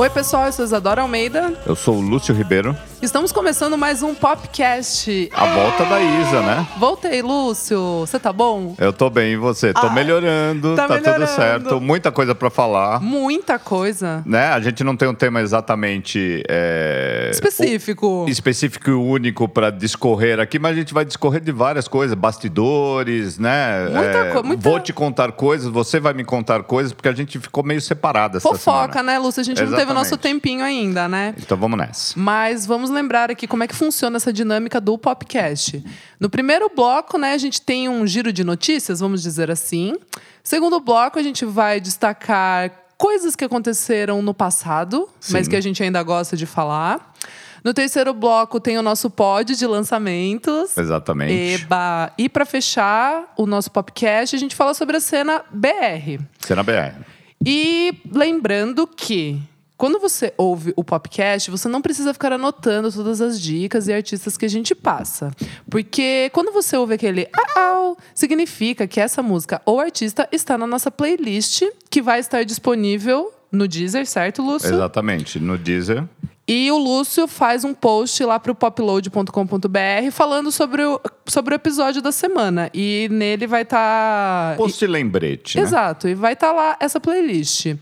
Oi, pessoal, eu sou Isadora Almeida. Eu sou o Lúcio Ribeiro. Estamos começando mais um Popcast. A volta da Isa, né? Voltei, Lúcio. Você tá bom? Eu tô bem, e você? Tô Ah, melhorando, tá tá, melhorando. tudo certo. Muita coisa pra falar. Muita coisa. Né? A gente não tem um tema exatamente é, Específico. o- específico e único pra discorrer aqui, mas a gente vai discorrer de várias coisas, bastidores, né? Muita co- muita- Vou te contar coisas, você vai me contar coisas, porque a gente ficou meio separada essa Fofoca, semana. né, Lúcio? A gente não teve o nosso tempinho ainda, né? Então vamos nessa. Mas vamos lembrar aqui como é que funciona essa dinâmica do Popcast. No primeiro bloco, né, a gente tem um giro de notícias, vamos dizer assim. Segundo bloco, a gente vai destacar coisas que aconteceram no passado, mas Sim. que a gente ainda gosta de falar. No terceiro bloco tem o nosso pod de lançamentos. Exatamente. Eba. E para fechar o nosso Popcast, a gente fala sobre a cena BR. Cena BR. E lembrando que quando você ouve o podcast, você não precisa ficar anotando todas as dicas e artistas que a gente passa. Porque quando você ouve aquele au, significa que essa música ou artista está na nossa playlist, que vai estar disponível no Deezer, certo, Lúcio? Exatamente. No Deezer. E o Lúcio faz um post lá pro popload.com.br falando sobre o, sobre o episódio da semana. E nele vai estar. Post lembrete, né? Exato, e vai estar lá essa playlist.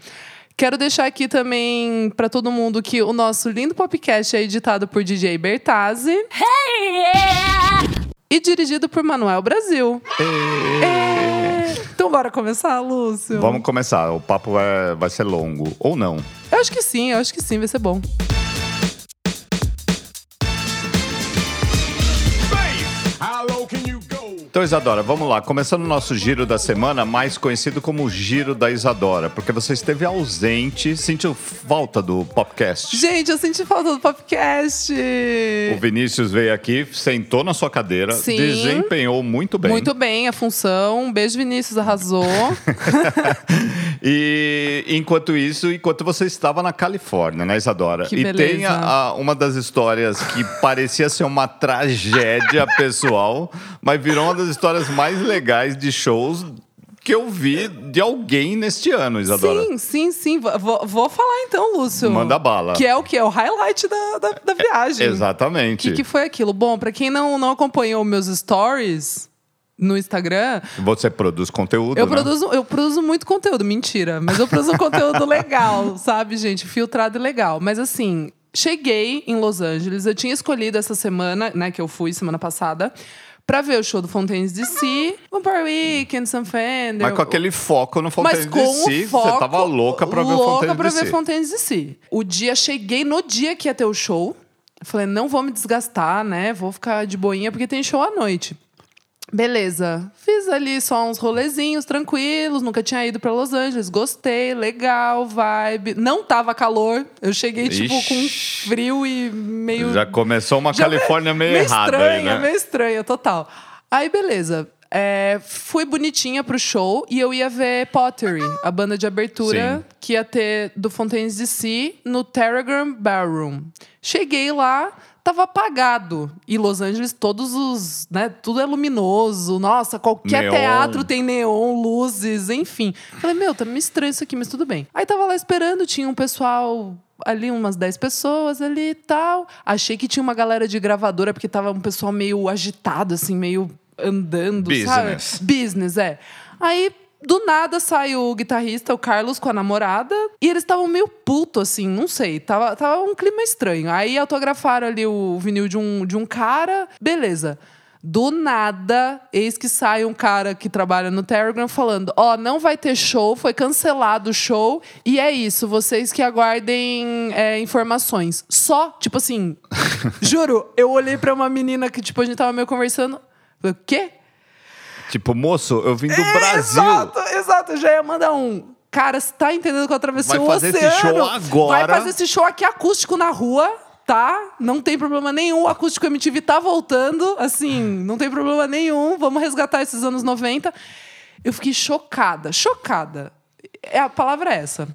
Quero deixar aqui também para todo mundo que o nosso lindo podcast é editado por DJ Bertazzi e dirigido por Manuel Brasil. É. Então bora começar, Lúcio? Vamos começar. O papo vai, vai ser longo. Ou não. Eu acho que sim, eu acho que sim, vai ser bom. Então, Isadora, vamos lá. Começando o nosso giro da semana, mais conhecido como o Giro da Isadora, porque você esteve ausente, sentiu falta do podcast. Gente, eu senti falta do podcast. O Vinícius veio aqui, sentou na sua cadeira, Sim. desempenhou muito bem. Muito bem, a função. Um beijo, Vinícius, arrasou. E enquanto isso, enquanto você estava na Califórnia, né, Isadora? Que e beleza. tem a- a- uma das histórias que parecia ser uma tragédia pessoal, mas virou uma das histórias mais legais de shows que eu vi de alguém neste ano, Isadora. sim, sim, sim. Vou- Vou, falar então, Lúcio. Manda bala. Que é o que? É o highlight da, da, da viagem. O Exatamente. que, que foi aquilo? Bom, pra quem não, não acompanhou meus stories no Instagram, Você produz conteúdo, eu, né? produzo, eu produzo muito conteúdo. Mentira. Mas eu produzo conteúdo legal, sabe, gente? Filtrado e legal. Mas assim, cheguei em Los Angeles. Eu tinha escolhido essa semana, né, que eu fui semana passada, pra ver o show do Fontaines DC, Vampire Weekend, Sam Fender. Mas com aquele foco no Mas Fontaine com DC, o foco, você tava louca pra ver o louca Fontaine pra DC. ver Fontaines DC. O dia, cheguei no dia que ia ter o show. Falei, não vou me desgastar, né? Vou ficar de boinha, porque tem show à noite. Beleza. Fiz ali só uns rolezinhos tranquilos, nunca tinha ido pra Los Angeles. Gostei, legal, vibe. Não tava calor. Eu cheguei, tipo, com Ixi. frio e meio. Já começou uma Já Califórnia meio, errada estranha, aí, né? meio estranha, total. Aí, beleza. É, fui bonitinha pro show e eu ia ver Pottery, a banda de abertura Sim. que ia ter do Fontaines DC no Telegram Ballroom. Cheguei lá, tava apagado. E Los Angeles, todos os. né, tudo é luminoso. Nossa, qualquer Neon. teatro tem neon, luzes, enfim. Falei, meu, tá meio estranho isso aqui, mas tudo bem. Aí tava lá esperando, tinha um pessoal ali, umas 10 pessoas ali e tal. Achei que tinha uma galera de gravadora, porque tava um pessoal meio agitado, assim, meio andando, Business. sabe? Business, é. Aí. Do nada sai o guitarrista, o Carlos, com a namorada. E eles estavam meio puto, assim, não sei. Tava, tava um clima estranho. Aí autografaram ali o vinil de um, de um cara. Beleza. Do nada, eis que sai um cara que trabalha no Telegram falando: Ó, não vai ter show, foi cancelado o show, e é isso, vocês que aguardem é, informações. Só, tipo assim, juro, eu olhei pra uma menina que, tipo, a gente tava meio conversando. Falei, o quê? Tipo, moço, eu vim do Brasil. Exato, exato, eu já ia mandar um. Cara, você tá entendendo que eu atravessei Vai o fazer esse oceano? show agora? Vai fazer esse show aqui acústico na rua, tá? Não tem problema nenhum. O acústico MTV tá voltando, assim, não tem problema nenhum. Vamos resgatar esses anos 90. Eu fiquei chocada, chocada. É, a palavra é essa.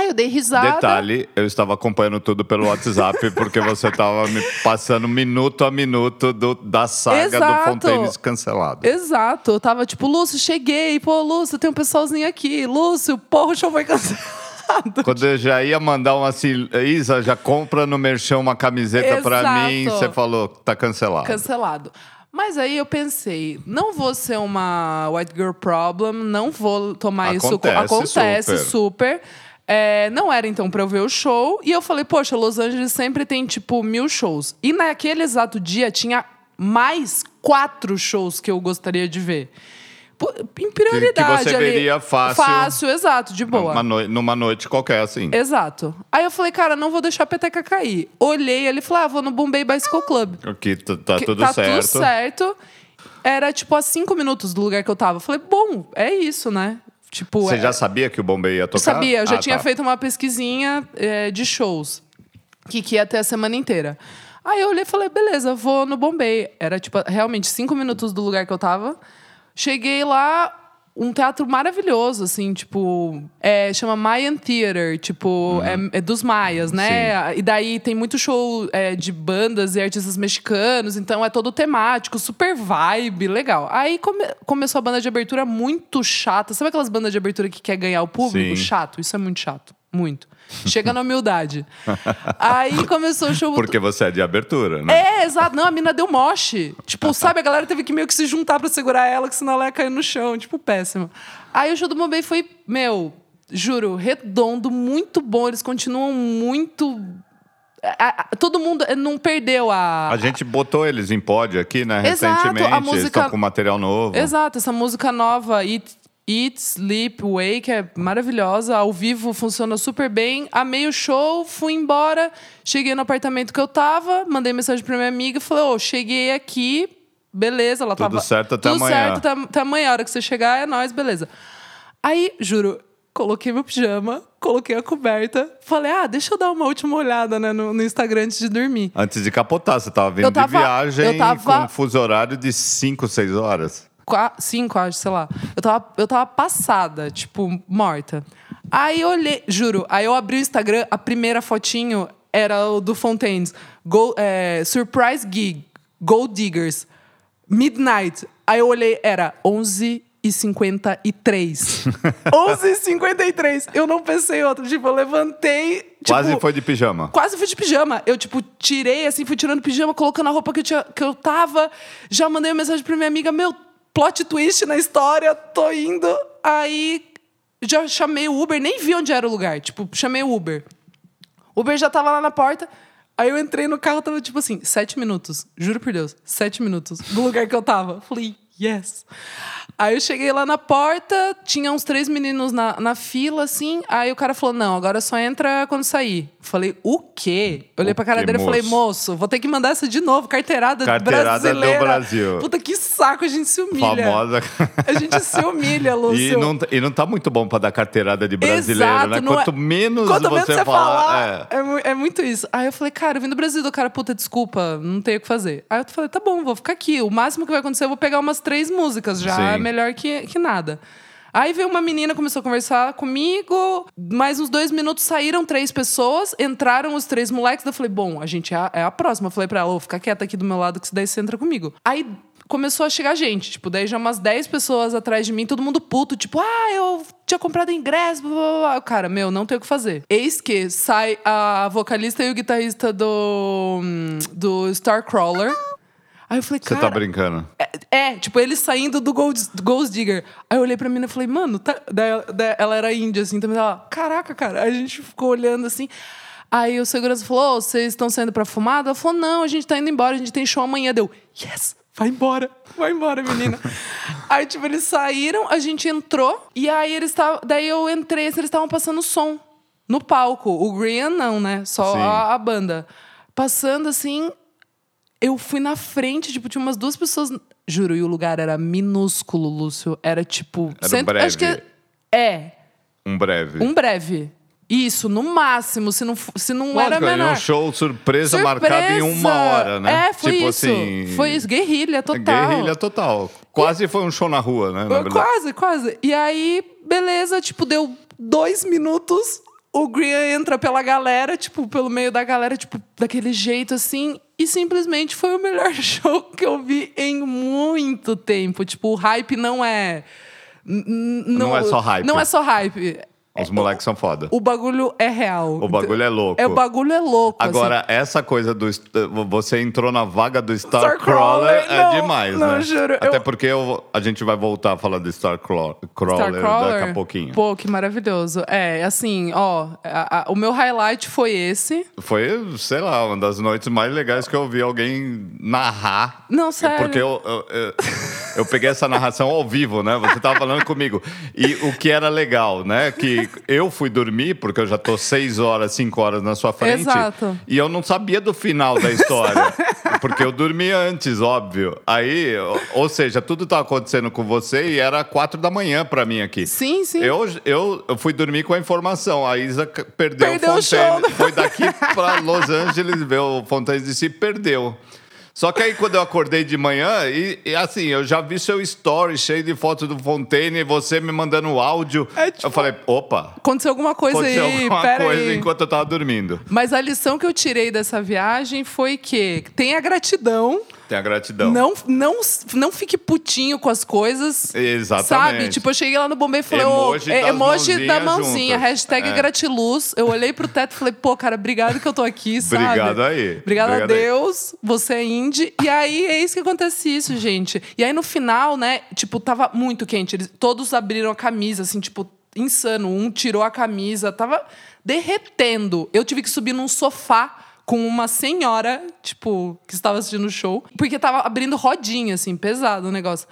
Aí eu dei risada. Detalhe, eu estava acompanhando tudo pelo WhatsApp porque você estava me passando minuto a minuto do- da saga do Exato. Fontaines cancelado. Exato. Eu tava tipo, Lúcio, cheguei. Pô, Lúcio, tem um pessoalzinho aqui. Lúcio, porra, o show foi cancelado. Quando eu já ia mandar uma assim, Isa, já compra no Merchão uma camiseta pra Exato. mim, você falou, tá cancelado. Cancelado. Mas aí eu pensei, não vou ser uma white girl problem, não vou tomar isso. co- Acontece Acontece super. super. É, não era então pra eu ver o show. E eu falei, poxa, Los Angeles sempre tem tipo mil shows. E naquele exato dia tinha mais quatro shows que eu gostaria de ver. Pô, Em prioridade. você ali. veria fácil. Fácil, exato, de boa. Uma noi- numa noite qualquer, assim. Exato. Aí eu falei, cara, não vou deixar a peteca cair. Olhei ali e falei, ah, vou no Bombay Bicycle Club. Aqui tá, tá Que tudo tá certo. tudo certo. Era tipo a cinco minutos do lugar que eu tava. Eu falei, bom, é isso, né? Tipo, Você é- já sabia que o Bombay ia eu tocar? sabia, eu já Ah, tinha tá. feito uma pesquisinha é, de shows. Que, que ia ter a semana inteira. Aí eu olhei e falei, beleza, vou no Bombay. Era, tipo, realmente cinco minutos do lugar que eu tava. Cheguei lá, um teatro maravilhoso, assim, tipo... É, chama Mayan Theater, tipo, é, é dos maias, né? E daí tem muito show é, de bandas e artistas mexicanos, então é todo temático, super vibe, legal. Aí come- começou a banda de abertura muito chata. Sabe aquelas bandas de abertura que quer ganhar o público? Sim. Chato, isso é muito chato. Muito. Chega na humildade. Aí começou o show. Porque você é de abertura, né? É, exato. Não, a mina deu moche. Tipo, sabe, a galera teve que meio que se juntar pra segurar ela, que senão ela ia cair no chão. Tipo, péssimo. Aí o show do Bombay foi, meu, juro, redondo, muito bom. Eles continuam muito. a- a- todo mundo eh, não perdeu a. A gente botou eles em pódio aqui, né? Exato, Recentemente. Eles música- estão com material novo. Exato, essa música nova, Eat, Eat, Sleep, Wake, é maravilhosa. Ao vivo funciona super bem. Amei o show, fui embora. Cheguei no apartamento que eu tava, mandei mensagem pra minha amiga, falei, ô, cheguei aqui, beleza. Ela Tudo tava, certo até tudo amanhã. certo até, amanhã. A hora que você chegar, é nóis, beleza. Aí, juro, coloquei meu pijama, coloquei a coberta, falei, ah, deixa eu dar uma última olhada né, no, no Instagram antes de dormir. Antes de capotar, você tava vindo Eu tava- de viagem eu tava- com um fuso horário de 5, 6 horas. Cinco, acho, sei lá. Eu tava, eu tava passada, tipo, morta. Aí eu olhei, juro, aí eu abri o Instagram, a primeira fotinho era o do Fontaines. Go, é, surprise Gig, Gold Diggers, Midnight. Aí eu olhei, era 11 e 53. 11 e 53. Eu não pensei em outro. Tipo, eu levantei. Tipo, Quase foi de pijama. Quase fui de pijama. Eu, tipo, tirei, assim, fui tirando pijama, colocando a roupa que eu, tinha, que eu tava. Já mandei uma mensagem pra minha amiga, meu, plot twist na história, tô indo. Aí, já chamei o Uber, nem vi onde era o lugar. Tipo, chamei o Uber. O Uber já tava lá na porta. Aí eu entrei no carro, tava tipo assim, sete minutos. Juro por Deus, sete minutos do lugar que eu tava. Falei, yes. Aí eu cheguei lá na porta, tinha uns três meninos na, na fila, assim. Aí o cara falou: não, agora só entra quando sair. Falei, o quê? Eu olhei pra cara dele e falei, moço? vou ter que mandar essa de novo, carteirada, Carteirada do brasileira. Brasil. Puta que saco, a gente se humilha. Famosa. A gente se humilha, Lúcio. E não, e não tá muito bom pra dar carteirada de brasileiro, Exato, né? Quanto é- menos Quanto menos você você falar. falar, é. é. é muito isso. Aí eu falei, cara, eu vim do Brasil, do cara, puta, desculpa, não tenho o que fazer. Aí eu falei, tá bom, vou ficar aqui. O máximo que vai acontecer, eu vou pegar umas três músicas, já Sim. é melhor que, que nada. Aí veio uma menina, começou a conversar comigo. Mais uns dois minutos saíram três pessoas, entraram os três moleques. Eu falei, bom, a gente é a, é a próxima. Eu falei pra ela, ô, fica quieta aqui do meu lado, que daí você entra comigo. Aí começou a chegar gente, tipo, daí já umas 10 pessoas atrás de mim, todo mundo puto, tipo, ah, eu tinha comprado ingresso, blá, blá, blá. Cara, meu, não tem o que fazer. Eis que sai a vocalista e o guitarrista do, do Starcrawler. Aí eu falei, Você cara... tá brincando. É, é, tipo, ele saindo do Gold, do Gold Digger. Aí eu olhei pra mina e falei, mano, tá... daí, daí ela era índia, assim, também. Ela, caraca, cara. Aí a gente ficou olhando assim. Aí o segurança falou: "Ô, vocês estão saindo pra fumada? Ela falou: não, a gente tá indo embora, a gente tem show amanhã. Deu, yes! Vai embora, vai embora, menina. aí, tipo, eles saíram, a gente entrou, e aí eles estavam. Daí eu entrei, assim, eles estavam passando som no palco. O Green não, né? Só a, a banda. Passando assim, eu fui na frente, tipo, tinha umas duas pessoas. Juro, e o lugar era minúsculo, Lúcio. Era tipo. Era breve. Acho que é. Um breve. Um breve. Isso, no máximo, se não, se não Lógico, era é menor. um show surpresa, marcado em uma hora, né? É, foi tipo isso. assim. Foi isso, guerrilha total. Guerrilha total. Quase foi um show na rua, né? na. Quase, quase. E aí, beleza, tipo, deu dois minutos. O Green entra pela galera, tipo, pelo meio da galera, tipo, daquele jeito assim. E simplesmente foi o melhor show que eu vi em muito tempo. Tipo, o hype não é. n- n- Não é só hype. Não é só hype. Os moleques são foda. O bagulho é real. O bagulho é louco. É, o bagulho é louco. assim. Agora, essa coisa do. Você entrou na vaga do Starcrawler Starcrawler, é não, demais, não, né? juro, Até eu- porque eu- a gente vai voltar a falar do Starcrawler Starcrawler. daqui a pouquinho. Pô, que maravilhoso. É, assim, ó, a- a- o meu highlight foi esse. Foi, sei lá, uma das noites mais legais que eu vi alguém narrar. Não, sério. Porque eu, eu, eu, eu peguei essa narração ao vivo, né? Você tava falando comigo. E o que era legal, né? Que eu fui dormir, porque eu já tô seis horas, cinco horas na sua frente. Exato. E eu não sabia do final da história. porque eu dormi antes, óbvio. Aí, ou- seja, tudo tava acontecendo com você e era quatro da manhã pra mim aqui. Sim, sim. Eu, eu, eu fui dormir com a informação. A Isa perdeu, Perdeu o o show, Fontaine. Foi daqui pra Los Angeles ver o Fontaine de si e perdeu. Só que aí quando eu acordei de manhã, e, e assim, eu já vi seu story cheio de fotos do Fontaine, e você me mandando áudio. É, tipo, eu falei, opa, Aconteceu alguma coisa aconteceu aí, alguma pera coisa aí. enquanto eu tava dormindo. Mas a lição que eu tirei dessa viagem foi que tenha gratidão. Tem a gratidão. Não, não, não fique putinho com as coisas. Exatamente. Sabe? Tipo, eu cheguei lá no bombeiro e falei, Emoji é, das emoji da mãozinha, juntas. hashtag É. gratiluz. Eu olhei pro teto e falei, pô, cara, obrigado que eu tô aqui, sabe? Obrigado aí. Obrigado a Obrigado aí. Deus, você é indie. E aí é isso que acontece isso, gente. E aí no final, né, tipo, tava muito quente. Eles, todos abriram a camisa, assim, tipo, insano. Um tirou a camisa, tava derretendo. Eu tive que subir num sofá com uma senhora, tipo, que estava assistindo o show, porque tava abrindo rodinha, assim, pesado o negócio.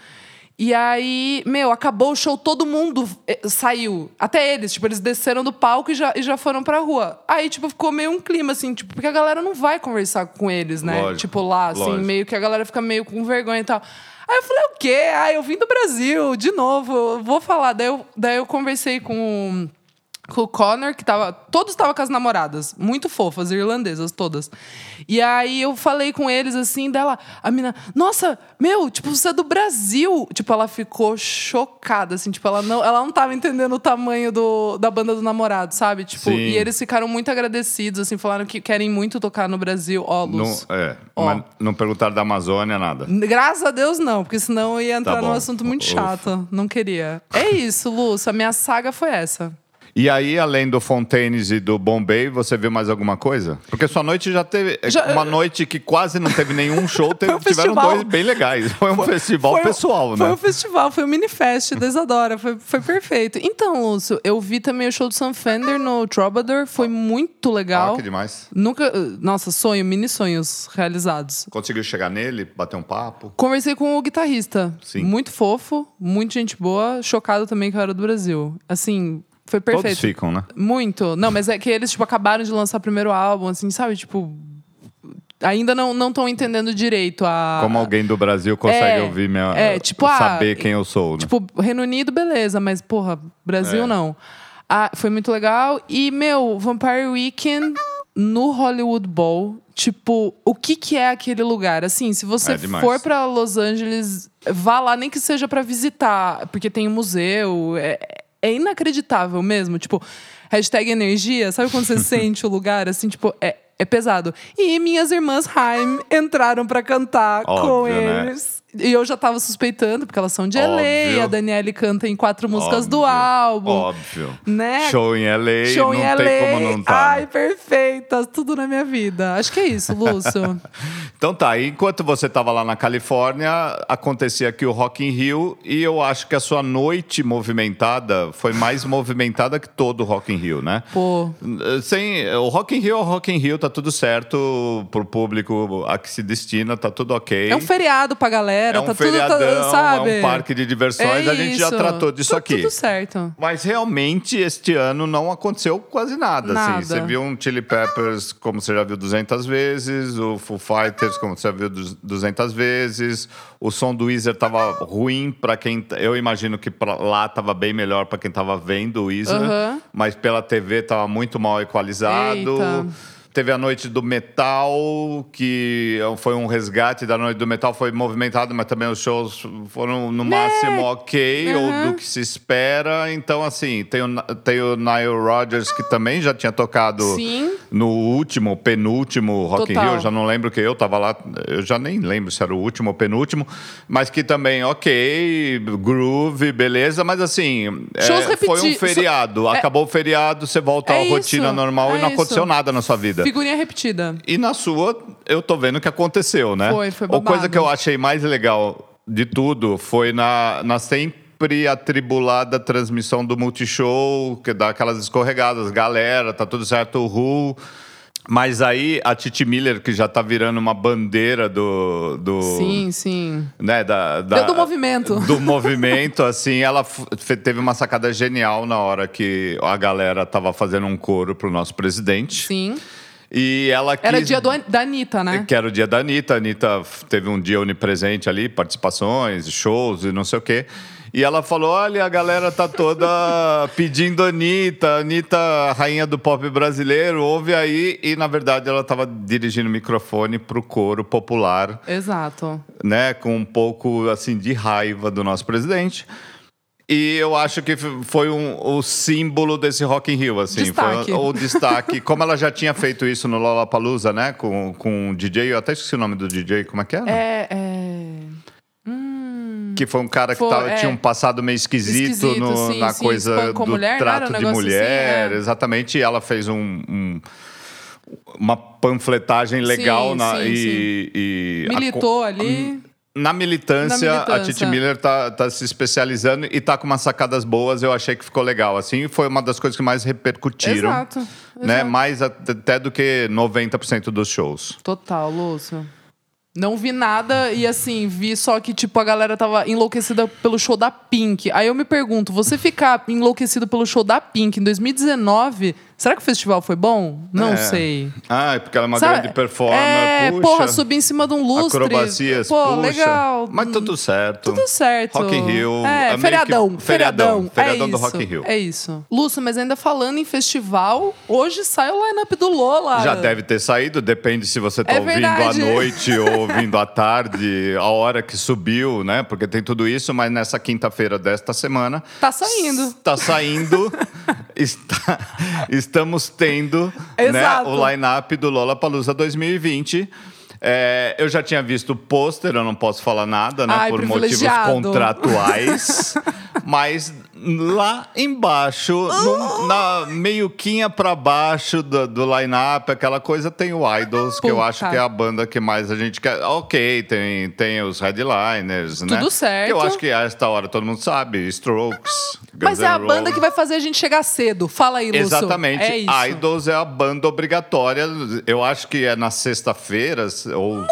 E aí, meu, acabou o show, todo mundo eh, saiu. Até eles, tipo, eles desceram do palco e já, e já foram pra rua. Aí, tipo, ficou meio um clima, assim, tipo, porque a galera não vai conversar com eles, né? Lógico, tipo, lá, assim, lógico. meio que a galera fica meio com vergonha e tal. Aí eu falei, o quê? Ah, eu vim do Brasil, de novo, eu vou falar. Daí eu, daí eu conversei com, com o Connor, que tava. Todos estavam com as namoradas, muito fofas, irlandesas, todas. E aí eu falei com eles assim, dela, a mina, nossa, meu, tipo, você é do Brasil. Tipo, ela ficou chocada, assim, tipo, ela não, ela não tava entendendo o tamanho do, da banda do namorado, sabe? Tipo, Sim. e eles ficaram muito agradecidos, assim, falaram que querem muito tocar no Brasil. Ó, Não, Luz. é, Ó. mas não perguntaram da Amazônia, nada. Graças a Deus não, porque senão eu ia entrar Tá num assunto muito Ufa. chato. Não queria. É isso, Lúcio. A minha saga foi essa. E aí, além do Fontaines e do Bombay, você viu mais alguma coisa? Porque sua noite já teve. é Já- uma noite que quase não teve nenhum show, teve, Foi um tiveram festival. dois bem legais. Foi um festival Foi pessoal, Foi né? um festival, foi um mini-fest da Isadora. Foi, foi perfeito. Então, Lúcio, eu vi também o show do Sam Fender no Troubadour. Foi muito legal. Ah, que demais. Nunca. Nossa, sonho, mini sonhos realizados. Conseguiu chegar nele, bater um papo? Conversei com o guitarrista. Sim. Muito fofo, muito gente boa. Chocado também que eu era do Brasil. Assim, foi perfeito. Todos ficam, né? Muito. Não, mas é que eles, tipo, acabaram de lançar o primeiro álbum, assim, sabe? Tipo. Ainda não estão entendendo direito a. Como alguém do Brasil consegue É, ouvir minha. é, tipo, ah, saber quem eu sou, né? Tipo, Reino Unido, beleza, mas, porra, Brasil É. não. Ah, foi muito legal. E, meu, Vampire Weekend no Hollywood Bowl. Tipo, o que que é aquele lugar? Assim, se você É for pra Los Angeles, vá lá, nem que seja pra visitar, porque tem um museu. É, é inacreditável mesmo. Tipo, hashtag energia, sabe quando você sente o lugar? Assim, tipo, é, é pesado. E minhas irmãs Haim entraram pra cantar com Óbvio, né? E eu já tava suspeitando, porque elas são de LA, Óbvio. a Daniele canta em quatro músicas do Óbvio, álbum. Óbvio. Né? Show em LA, Show não em tem LA. como não tá. Ai, perfeitas, tudo na minha vida. Acho que é isso, Lúcio. Então tá, enquanto você estava lá na Califórnia, acontecia aqui o Rock in Rio e eu acho que a sua noite movimentada foi mais movimentada que todo o Rock in Rio, né? Pô, Sem, o Rock in Rio é o Rock in Rio, tá tudo certo pro público a que se destina, tá tudo ok. é um feriado pra galera, É um tá feriadão, tudo, tá, sabe? é um parque de diversões, É a gente já tratou disso aqui. Tudo certo. Mas realmente este ano não aconteceu quase nada. Nada. Assim. Você viu um Chili Peppers como você já viu 200 vezes, o Foo Fighters como você já viu du- 200 vezes, o som do Weezer tava ruim para quem. Eu imagino que lá tava bem melhor para quem tava vendo o Weezer, Aham. mas pela TV tava muito mal equalizado. Eita. Teve a noite do metal, que foi um resgate da noite do metal, foi movimentado, mas também os shows foram no máximo ok, ou do que se espera. Então, assim, tem o, tem o Nile Rodgers, que também já tinha tocado Sim. no último, penúltimo Rock in Total. Rio. Eu já não lembro que eu tava lá, eu já nem lembro se era o último ou penúltimo, mas que também, ok, groove, beleza, mas assim, é, foi um feriado. Acabou o feriado, você volta É à rotina normal e é não aconteceu isso. nada na sua vida. Figurinha repetida. E na sua, eu tô vendo que aconteceu, né? Foi, foi A coisa que eu achei mais legal de tudo foi na, na sempre atribulada transmissão do Multishow, que dá aquelas escorregadas, galera, tá tudo certo, o Mas aí a Titi Miller, que já tá virando uma bandeira do. do Sim, sim. né, da, da- Do movimento. Do movimento, assim, ela teve uma sacada genial na hora que a galera tava fazendo um coro pro nosso presidente. Sim. E ela quis... Era dia do, da Anitta, né? Que era o dia da Anitta. A Anitta teve um dia onipresente ali, participações, shows e não sei o quê. E ela falou: olha, a galera tá toda pedindo Anitta, Anitta, rainha do pop brasileiro, ouve aí. E na verdade ela tava dirigindo o microfone pro coro popular, Exato. né? Com um pouco assim de raiva do nosso presidente. E eu acho que foi um, o símbolo desse Rock in Rio, assim. Destaque. Foi o destaque. Como ela já tinha feito isso no Lollapalooza, né? Com, com o DJ, eu até esqueci o nome do DJ, como é que era? É. é... Hum. Que foi um cara que Foi, tava- é. tinha um passado meio esquisito, Esquisito, no- sim, na sim, coisa do mulher, era trato um de mulher. assim, é. Exatamente. E ela fez um- um- uma panfletagem legal Sim, na, sim, e, e a co- Militou ali. Na militância, Na a militância. Titi Miller tá, tá se especializando e tá com umas sacadas boas. Eu achei que ficou legal. Assim, foi uma das coisas que mais repercutiram. Exato. Né? exato. Mais at- até do que 90% dos shows. Total, Lúcio. Não vi nada e assim, vi só que tipo a galera tava enlouquecida pelo show da Pink. Aí eu me pergunto, você ficar enlouquecido pelo show da Pink em 2019, será que o festival foi bom? Não É. sei. Ah, é porque ela é uma Sabe? grande performer. É, puxa. porra, subir em cima de um lustre. Acrobacias, Pô, puxa. legal. Mas tudo certo. Tudo certo. Rock in Rio. É, meio que- feriadão, feriadão. Feriadão é do isso, Rock in Rio. É isso. Lúcio, mas ainda falando em festival, hoje sai o line-up do Lola. Já deve ter saído, depende se você tá É ouvindo verdade. à noite ou ouvindo à tarde, a hora que subiu, né? Porque tem tudo isso, mas nessa quinta-feira desta semana. Tá saindo. Está saindo. está- estamos tendo né, o line-up do Lollapalooza 2020. É, eu já tinha visto o pôster, eu não posso falar nada, né? Ai, por motivos contratuais. mas lá embaixo, num- na meioquinha pra baixo do, do line-up, aquela coisa, tem o Idols, que eu Puta. acho que é a banda que mais a gente quer. Ok, tem, tem os headliners, né? Tudo certo. Eu acho que a esta hora todo mundo sabe, Strokes. Mas é a banda que vai fazer a gente chegar cedo. Fala aí, Lúcio. Exatamente. É isso. Idols é a banda obrigatória. Eu acho que é na sexta-feira ou Nossa,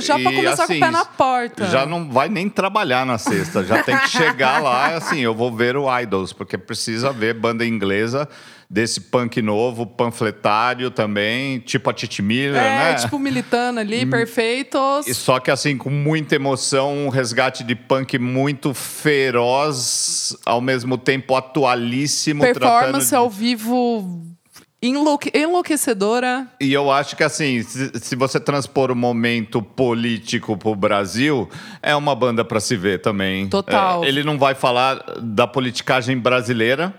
já pra E, começar com o assim, pé na porta. Já não vai nem trabalhar na sexta, já tem que chegar lá, assim, eu vou ver o Idols, porque precisa ver banda inglesa desse punk novo, panfletário também, tipo a Titi Miller, É, né? tipo, militando ali, perfeitos. E Só que assim, com muita emoção, um resgate de punk muito feroz, ao mesmo tempo atualíssimo, Performance tratando ao vivo enlouque- enlouquecedora. E eu acho que assim, se, se você transpor o momento político pro Brasil, é uma banda para se ver também. Total. É, ele não vai falar da politicagem brasileira.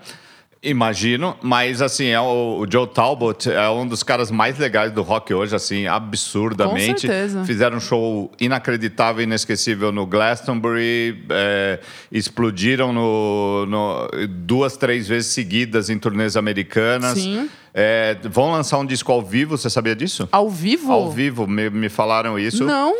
Imagino, mas assim, é o, o Joe Talbot é um dos caras mais legais do rock hoje, assim, absurdamente. Com certeza. Fizeram um show inacreditável, inesquecível no Glastonbury, é, explodiram no, no- duas, três vezes seguidas em turnês americanas. Sim. É, vão lançar um disco ao vivo, você sabia disso? Ao vivo? Ao vivo, me, me falaram isso. Não.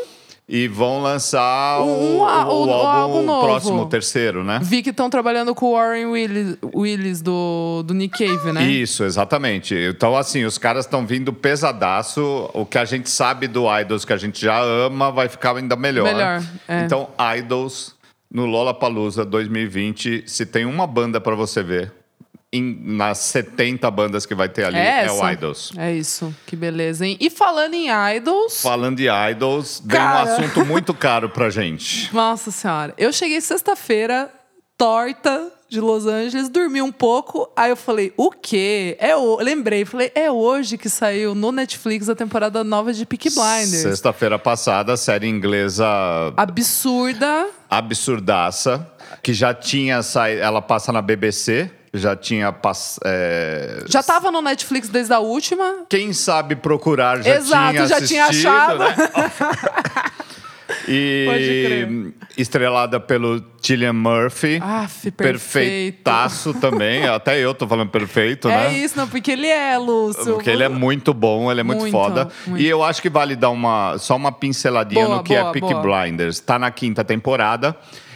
E vão lançar Um- o, a- o- álbum novo. próximo, o terceiro, né? Vi que estão trabalhando com o Warren Willis, Willis do, do Nick Cave, né? Isso, exatamente. Então, assim, os caras estão vindo pesadaço. O que a gente sabe do Idols, que a gente já ama, vai ficar ainda melhor. Melhor, é. Então, Idols no Lollapalooza 2020, se tem uma banda para você ver, em- nas 70 bandas que vai ter ali, É, é, o? Idols. É isso. Que beleza, hein? E falando em idols. Falando de Idols, vem um Cara. assunto muito caro pra gente. Nossa senhora. Eu cheguei sexta-feira, torta, de Los Angeles, dormi um pouco. Aí eu falei, o quê? É o... Lembrei, falei, é hoje que saiu no Netflix a temporada nova de Peaky Blinders. Sexta-feira passada, série inglesa Absurda. absurdaça, que já tinha saído. Ela passa na BBC, já tinha. Pass, é, Já tava no Netflix desde a última. Quem sabe procurar já Exato, tinha já tinha assistido, achado. né? E estrelada pelo Cillian Murphy. Aff, perfeito. Perfeitaço também. Até eu tô falando perfeito, É né? isso, não, porque ele é, Lúcio. Porque ele é muito bom, ele é muito, Muito, foda. muito. E eu acho que vale dar uma, só uma pinceladinha Boa, no que boa, é Peaky boa. Blinders. Tá na quinta temporada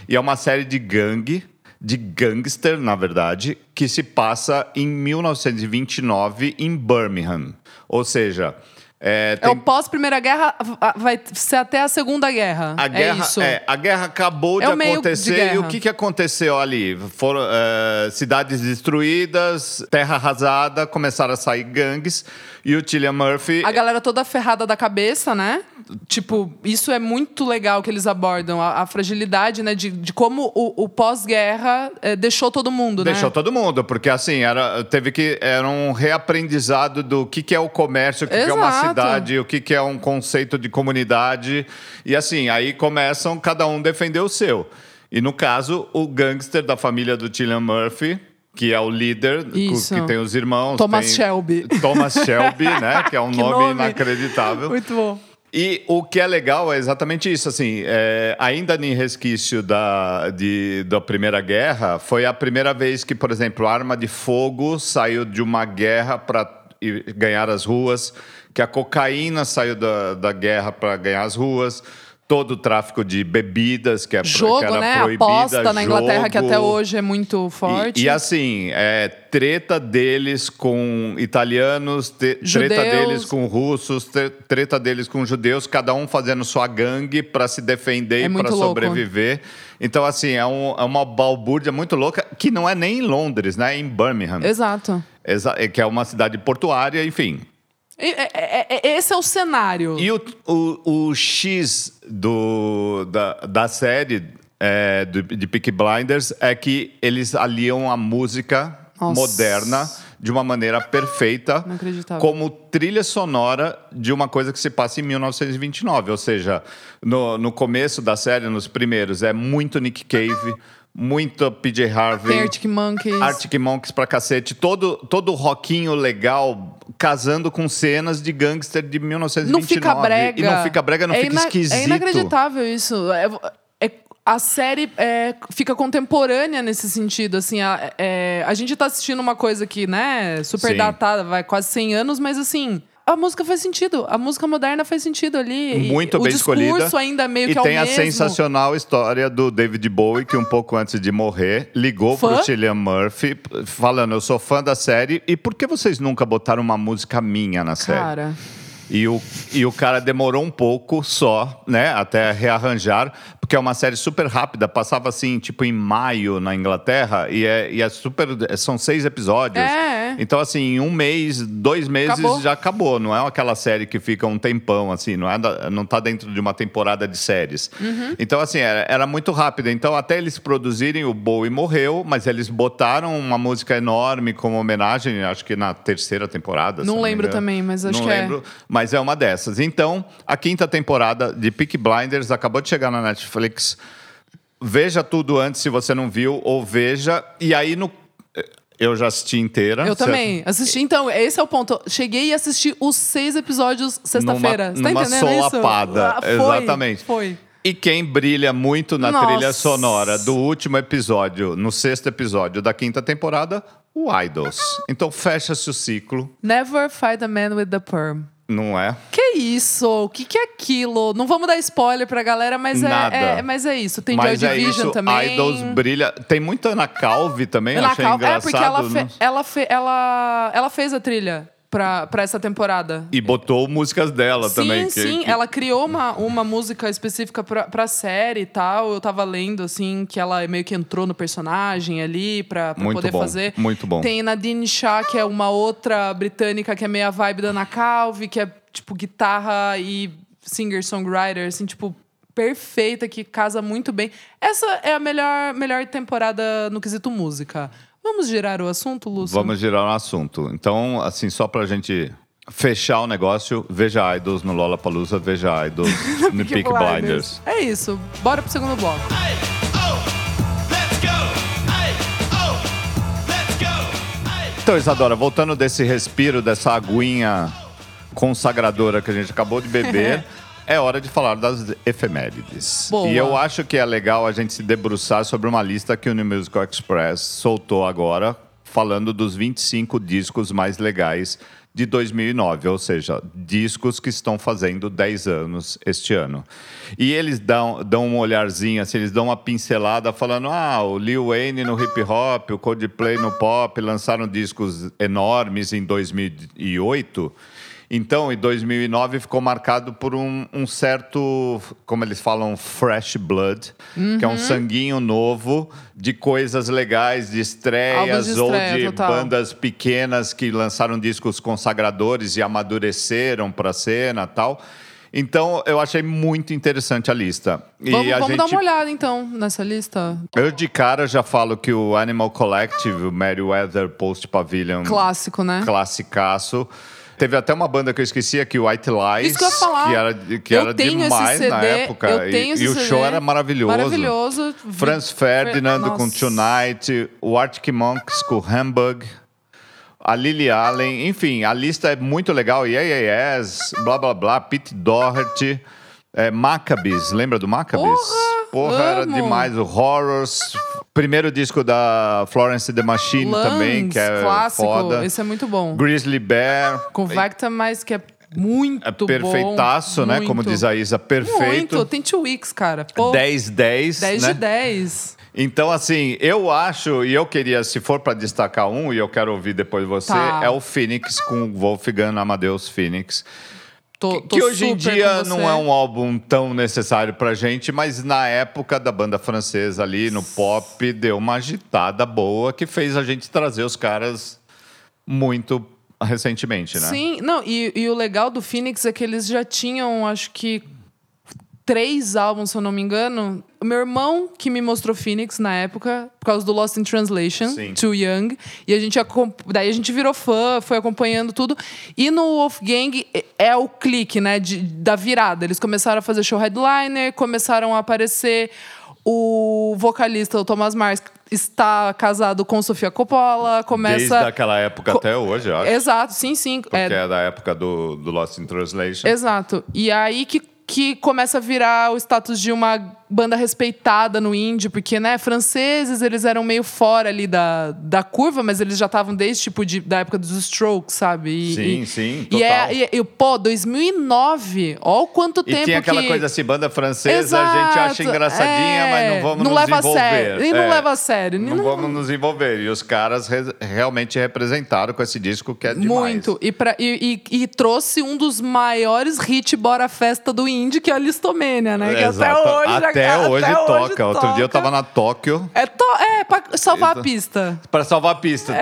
e é uma série de gangue, de gangster, na verdade, que se passa em 1929 em Birmingham. Ou seja, é, É tem o pós-Primeira Guerra, a- vai ser até a Segunda Guerra. a guerra, é isso. é, a guerra acabou de É de acontecer e guerra. o que, que aconteceu ali? Foram eh, cidades destruídas, terra arrasada, começaram a sair gangues e o Cillian Murphy A galera toda ferrada da cabeça, né? Tipo, isso é muito legal que eles abordam. A, a fragilidade, né? De, de como o, o pós-guerra eh, deixou todo mundo, Deixou né? todo mundo, porque assim, era, teve que. Era um reaprendizado do que, que é o comércio, o que, que é uma cidade, o que, que é um conceito de comunidade. E assim, aí começam cada um defender o seu. E no caso, o gangster da família do Cillian Murphy. Que é o líder, Isso. que tem os irmãos. Thomas Shelby. Thomas Shelby, né? Que é um Que nome, nome. inacreditável. Muito bom. E o que é legal é exatamente isso, assim, é, ainda em resquício da, de, da Primeira Guerra, foi a primeira vez que, por exemplo, a arma de fogo saiu de uma guerra para ganhar as ruas, que a cocaína saiu da, da guerra para ganhar as ruas, todo o tráfico de bebidas que, é, pro- que Jogo, era né? proibida, Aposta na Inglaterra, que jogo. até hoje é muito forte. E, e assim, é, treta deles com italianos, te- treta deles com russos, tre- treta deles com judeus, cada um fazendo sua gangue para se defender É e para sobreviver. Então, assim, é, um- é uma balbúrdia muito louca, que não é nem em Londres, né? É em Birmingham, Exato. Exa- é que é uma cidade portuária, enfim. É- é- é- esse é o cenário. E o, o, o X do, da, da série é, do, de Peaky Blinders é que eles aliam a música Nossa. moderna de uma maneira perfeita como trilha sonora de uma coisa que se passa em 1929. Ou seja, no, no começo da série, nos primeiros, é muito Nick Cave, muito PJ Harvey. Tem Arctic Monkeys. Arctic Monkeys pra cacete, todo, todo rockinho legal, casando com cenas de gangster de 1929. Não fica brega. E não fica brega, não é fica ina- esquisito. É inacreditável isso. É- é- a série é, fica contemporânea nesse sentido, assim, a, é- a gente tá assistindo uma coisa que, né, super Sim. datada, vai quase 100 anos, mas assim, a música faz sentido, a música moderna faz sentido ali. e Muito o bem discurso escolhida. ainda meio e que é o tem a mesmo. sensacional história do David Bowie, que um pouco antes de morrer, ligou Fã? pro Cillian Murphy, falando: Eu sou fã da série, e por que vocês nunca botaram uma música minha na série? Cara, E o, e o cara demorou um pouco só, né, até rearranjar, porque é uma série super rápida, passava assim, tipo em maio na Inglaterra, e é, e é super. São seis episódios. É, é. Então, assim, em um mês, dois meses Acabou. já acabou. Não é aquela série que fica um tempão, assim, não, é da- não tá dentro de uma temporada de séries. Uhum. Então, assim, era, era muito rápido. Então, até eles produzirem, o Bowie morreu, mas eles botaram uma música enorme como homenagem, acho que na terceira temporada. Não lembro engano. também, mas acho não que é. lembro, mas é uma dessas. Então, a quinta temporada de Peaky Blinders acabou de chegar na Netflix. Veja tudo antes se você não viu, ou veja. E aí no. Eu já assisti inteira. eu também assisti. Então, esse é o ponto. Cheguei e assisti os seis episódios sexta-feira. Você tá numa entendendo isso? solapada. Ah, foi, Exatamente. Foi. E quem brilha muito na Nossa. trilha sonora do último episódio, no sexto episódio da quinta temporada, o Idols. Então fecha-se o ciclo, Never fight a man with the perm. Não é? Que isso? O que, que é aquilo? Não vamos dar spoiler pra galera, mas é, Nada. é- mas é isso. Tem Mas Joy é Division isso, também. Idols brilha. Tem muita Ana Calvi também, Ana achei engraçado. É, porque ela, fe- ela, fe- ela, ela fez a trilha pra, pra essa temporada. E botou músicas dela sim, também. que- sim. que- Ela criou uma, uma música específica pra, pra série e tal. Eu tava lendo, assim, que ela meio que entrou no personagem ali pra, pra Muito poder bom, fazer. muito bom. Tem Nadine Shah, que é uma outra britânica que é meio a vibe da Ana Calvi, que é tipo guitarra e singer-songwriter, assim, tipo, perfeita, que casa muito bem. Essa é a melhor, melhor temporada no quesito música. Vamos girar o assunto, Lúcio? Vamos girar um assunto. Então, assim, só pra gente fechar o negócio, veja Idols no Lollapalooza, veja Idols no Peak Blinders. É isso. Bora pro segundo bloco. Então, Isadora, voltando desse respiro, dessa aguinha consagradora que a gente acabou de beber, é hora de falar das efemérides. Boa. E eu acho que é legal a gente se debruçar sobre uma lista que o New Musical Express soltou agora, falando dos 25 discos mais legais de 2009, ou seja, discos que estão fazendo 10 anos este ano. E eles dão, dão um olharzinho, assim, eles dão uma pincelada falando: ah, o Lil Wayne no hip hop, o Coldplay no pop, lançaram discos enormes em 2008. Então, em 2009 ficou marcado por um, um certo, como eles falam, fresh blood, que é Uhum. um sanguinho novo de coisas legais, de estreias de ou estreia, de total. bandas pequenas que lançaram discos consagradores e amadureceram para a cena tal. Então, eu achei muito interessante a lista. E Vamos, a vamos gente dar uma olhada, então, nessa lista. eu de cara já falo que o Animal Collective, o Meriwether Post Pavilion, Clássico, né? classicaço. Teve até uma banda que eu esqueci aqui, o White Lies, Isso que eu ia falar. que era, que Eu era demais na CD, época. eu E- tenho e, esse o CD. show era maravilhoso. Maravilhoso. Franz Ferdinand com Nossa. Tonight, o Arctic Monks com Hamburg, a Lily Allen, enfim, a lista é muito legal. Yeah, yeah, yes, blá blá blá, Pete Doherty, é, Maccabees, lembra do Maccabees? Porra, Porra, era amo. demais. O Horrors, primeiro disco da Florence the Machine também, que é clássico. foda. Esse é muito bom. Grizzly Bear. Com Vecta, mas que é muito É bom. perfeitaço, né? Como Muito. diz a Isa, perfeito. Muito. Tem Two Weeks, cara. Pô, 10, 10, 10 né? de 10. Então, assim, eu acho, e eu queria, se for pra destacar um, e eu quero ouvir depois você, Tá. é o Phoenix com o Wolfgang Amadeus Phoenix. Tô, Que, tô que hoje em dia não é um álbum tão necessário pra gente, mas na época da banda francesa ali, no pop, deu uma agitada boa que fez a gente trazer os caras muito recentemente, né? Sim, não, e, e o legal do Phoenix é que eles já tinham, acho que, três álbuns, se eu não me engano. O meu irmão que me mostrou Phoenix na época, por causa do Lost in Translation, Sim. Too Young. E a gente daí a gente virou fã, foi acompanhando tudo. E no Wolfgang é- é o clique, né, de, da virada. Eles começaram a fazer show headliner, começaram a aparecer. O vocalista, o Thomas Mars, está casado com Sofia Coppola, começa... Desde aquela época Co- até hoje, eu acho. Exato, sim, sim. Porque É, é da época do, do Lost in Translation. Exato. E aí que, que começa a virar o status de uma banda respeitada no indie, porque, né, franceses, eles eram meio fora ali da, da curva, mas eles já estavam desde, tipo, de, da época dos Strokes, sabe? E, Sim, e- sim, E, é, total. e, e, pô, 2009, ó o quanto E tempo tinha aquela que... coisa assim, banda francesa, a gente acha Exato, engraçadinha, é, mas não vamos não nos leva a envolver. sério, e não É, leva a sério, Não, não- vamos nos envolver. E os caras re- realmente representaram com esse disco que é demais. Muito. E, pra, e, e- e trouxe um dos maiores hit Bora Festa do indie, que é a Listomania, né? Que Exato. até hoje... Até hoje até toca. Outro dia eu toca. tava na Tóquio É, to, é pra salvar a pista. pra salvar a pista.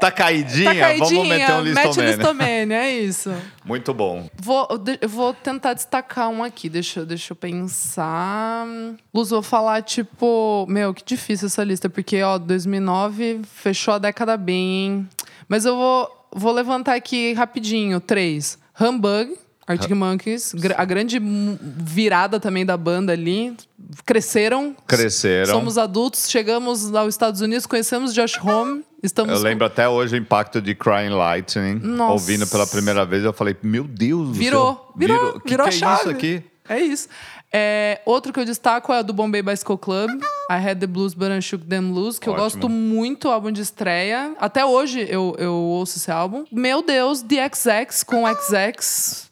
tá caidinha? Tá caidinha, Vamos meter um mete listomania. listomania, é isso. Muito bom. Vou, eu vou tentar destacar um aqui, deixa, eu- deixa eu pensar. Luz, vou falar, tipo... Meu, que difícil essa lista, porque, ó, 2009 fechou a década bem, hein? Mas eu vou, vou levantar aqui rapidinho, três. Humbug, Arctic Monkeys, gra- a grande virada também da banda ali. Cresceram. Cresceram. Somos adultos, chegamos aos Estados Unidos, conhecemos Josh Home. Estamos Eu lembro até hoje o impacto de Crying Lightning. Nossa. Ouvindo pela primeira vez, eu falei, meu Deus do Virou, céu. virou, Que virou que a é chave. isso aqui? É isso. É, outro que eu destaco é o do Bombay Bicycle Club, I Had the Blues But I Shook Them Loose, que eu Ótimo. gosto muito, álbum de estreia. Até hoje eu, eu ouço esse álbum. Meu Deus, The XX com XX.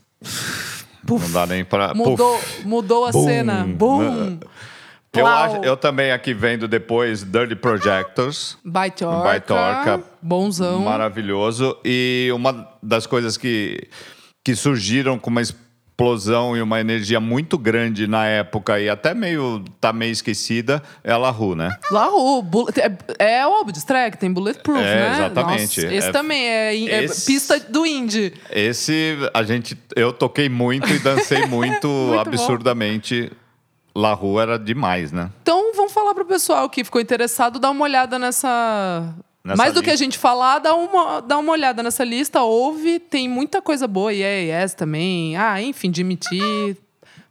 Não dá nem pra... Mudou, Puf. mudou a Boom. cena. Boom! Eu, acho, eu também aqui vendo depois Dirty Projectors. Baitorca. Baitorca. Bonzão. Maravilhoso. E uma das coisas que, que surgiram com uma explosão e uma energia muito grande na época e até meio tá meio esquecida é a La Rue, né? Lahu, é, é o álbum de estreia que tem Bulletproof, É, né? exatamente. Nossa, esse É- também é, é Esse- pista do indie. Esse a gente eu toquei muito e dancei muito, Muito bom. absurdamente La Rua era demais, né? Então, vamos falar pro pessoal que ficou interessado, dar uma olhada nessa. Nessa Mais do que a gente falar, dá uma, dá uma olhada nessa lista, ouve, tem muita coisa boa, Yeah, Yes também. Ah, enfim, T.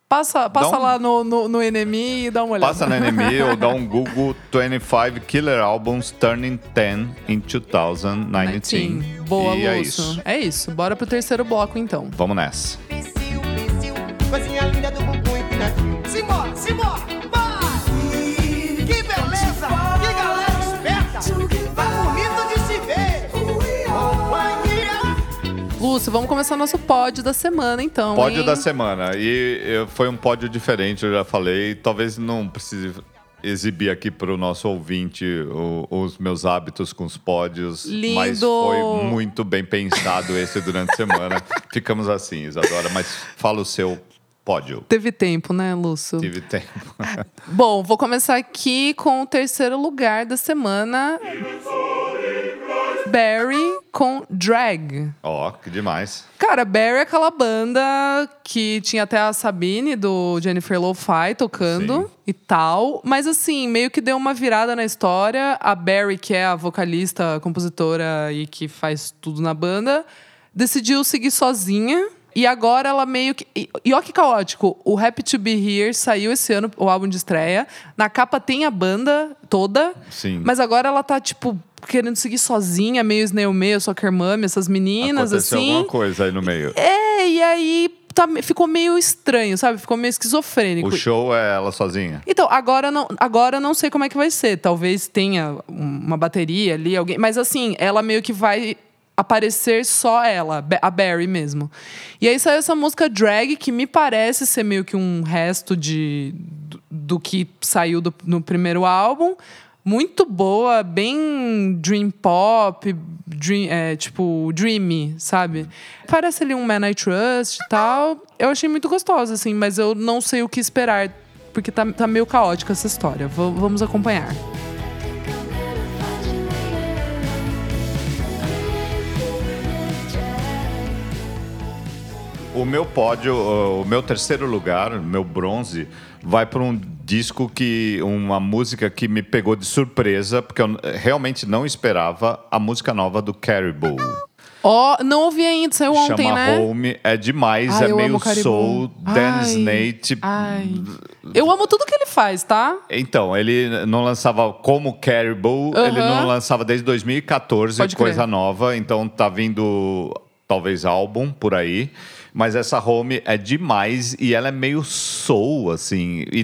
Passa, passa um- lá no, no, no NME e dá uma olhada. Passa na NME ou dá um Google 25 Killer Albums Turning 10 in 2019. Sim. Boa, e é Lúcio. isso. É isso. Bora pro terceiro bloco, então. Vamos nessa. Pisil, pisil, coisinha linda do bumbum empinadinho. Simbora, simbora, Lúcio, vamos começar nosso pódio da semana, então. Pódio hein? da semana. E foi um pódio diferente, eu já falei. Talvez não precise exibir aqui para o nosso ouvinte o- os meus hábitos com os pódios. Lindo! Mas foi muito bem pensado esse durante a semana. Ficamos assim, Isadora. Mas fala o seu pódio. Teve tempo, né, Lúcio? Tive tempo. Bom, vou começar aqui com o terceiro lugar da semana. Barry com Drag. Ó, que demais. Cara, Barry é aquela banda que tinha até a Sabine do Jennifer Lo-Fi tocando Sim. e tal. Mas assim, meio que deu uma virada na história. A Barry, que é a vocalista, compositora e que faz tudo na banda, decidiu seguir sozinha. E agora ela meio que. E, e ó que caótico. O Happy to Be Here saiu esse ano, o álbum de estreia. Na capa tem a banda toda. Sim. Mas agora ela tá, tipo, querendo seguir sozinha, meio Snail Mail, Soccer Mummy, essas meninas, Aconteceu assim. alguma coisa aí no meio. É, e aí tá- ficou meio estranho, sabe? Ficou meio esquizofrênico. O show é ela sozinha. Então, agora não, agora não sei como é que vai ser. Talvez tenha um- uma bateria ali, alguém. Mas assim, ela meio que vai aparecer só ela, a Barry mesmo. E aí saiu essa música Drag, que me parece ser meio que um resto de, do, do que saiu do- no primeiro álbum. Muito boa, bem dream pop, dream, é, tipo, dreamy, sabe? Parece ali um Man I Trust e tal. Eu achei muito gostosa, assim, mas eu não sei o que esperar porque tá, tá meio caótica essa história. V- vamos acompanhar. O meu pódio, o meu terceiro lugar, meu bronze, vai para um disco que. uma música que me pegou de surpresa, porque eu realmente não esperava a música nova do Caribou. Ó, não ouvi ainda, saiu ontem, Chama né? Home, é demais, Ai, é meio soul, dance nate. Ai. Eu amo tudo que ele faz, tá? Então, ele não lançava como Caribou, ele Aham. não lançava desde 2014, Pode coisa crer. nova, então tá vindo talvez álbum por aí. Mas essa home é demais e ela é meio soul, assim. E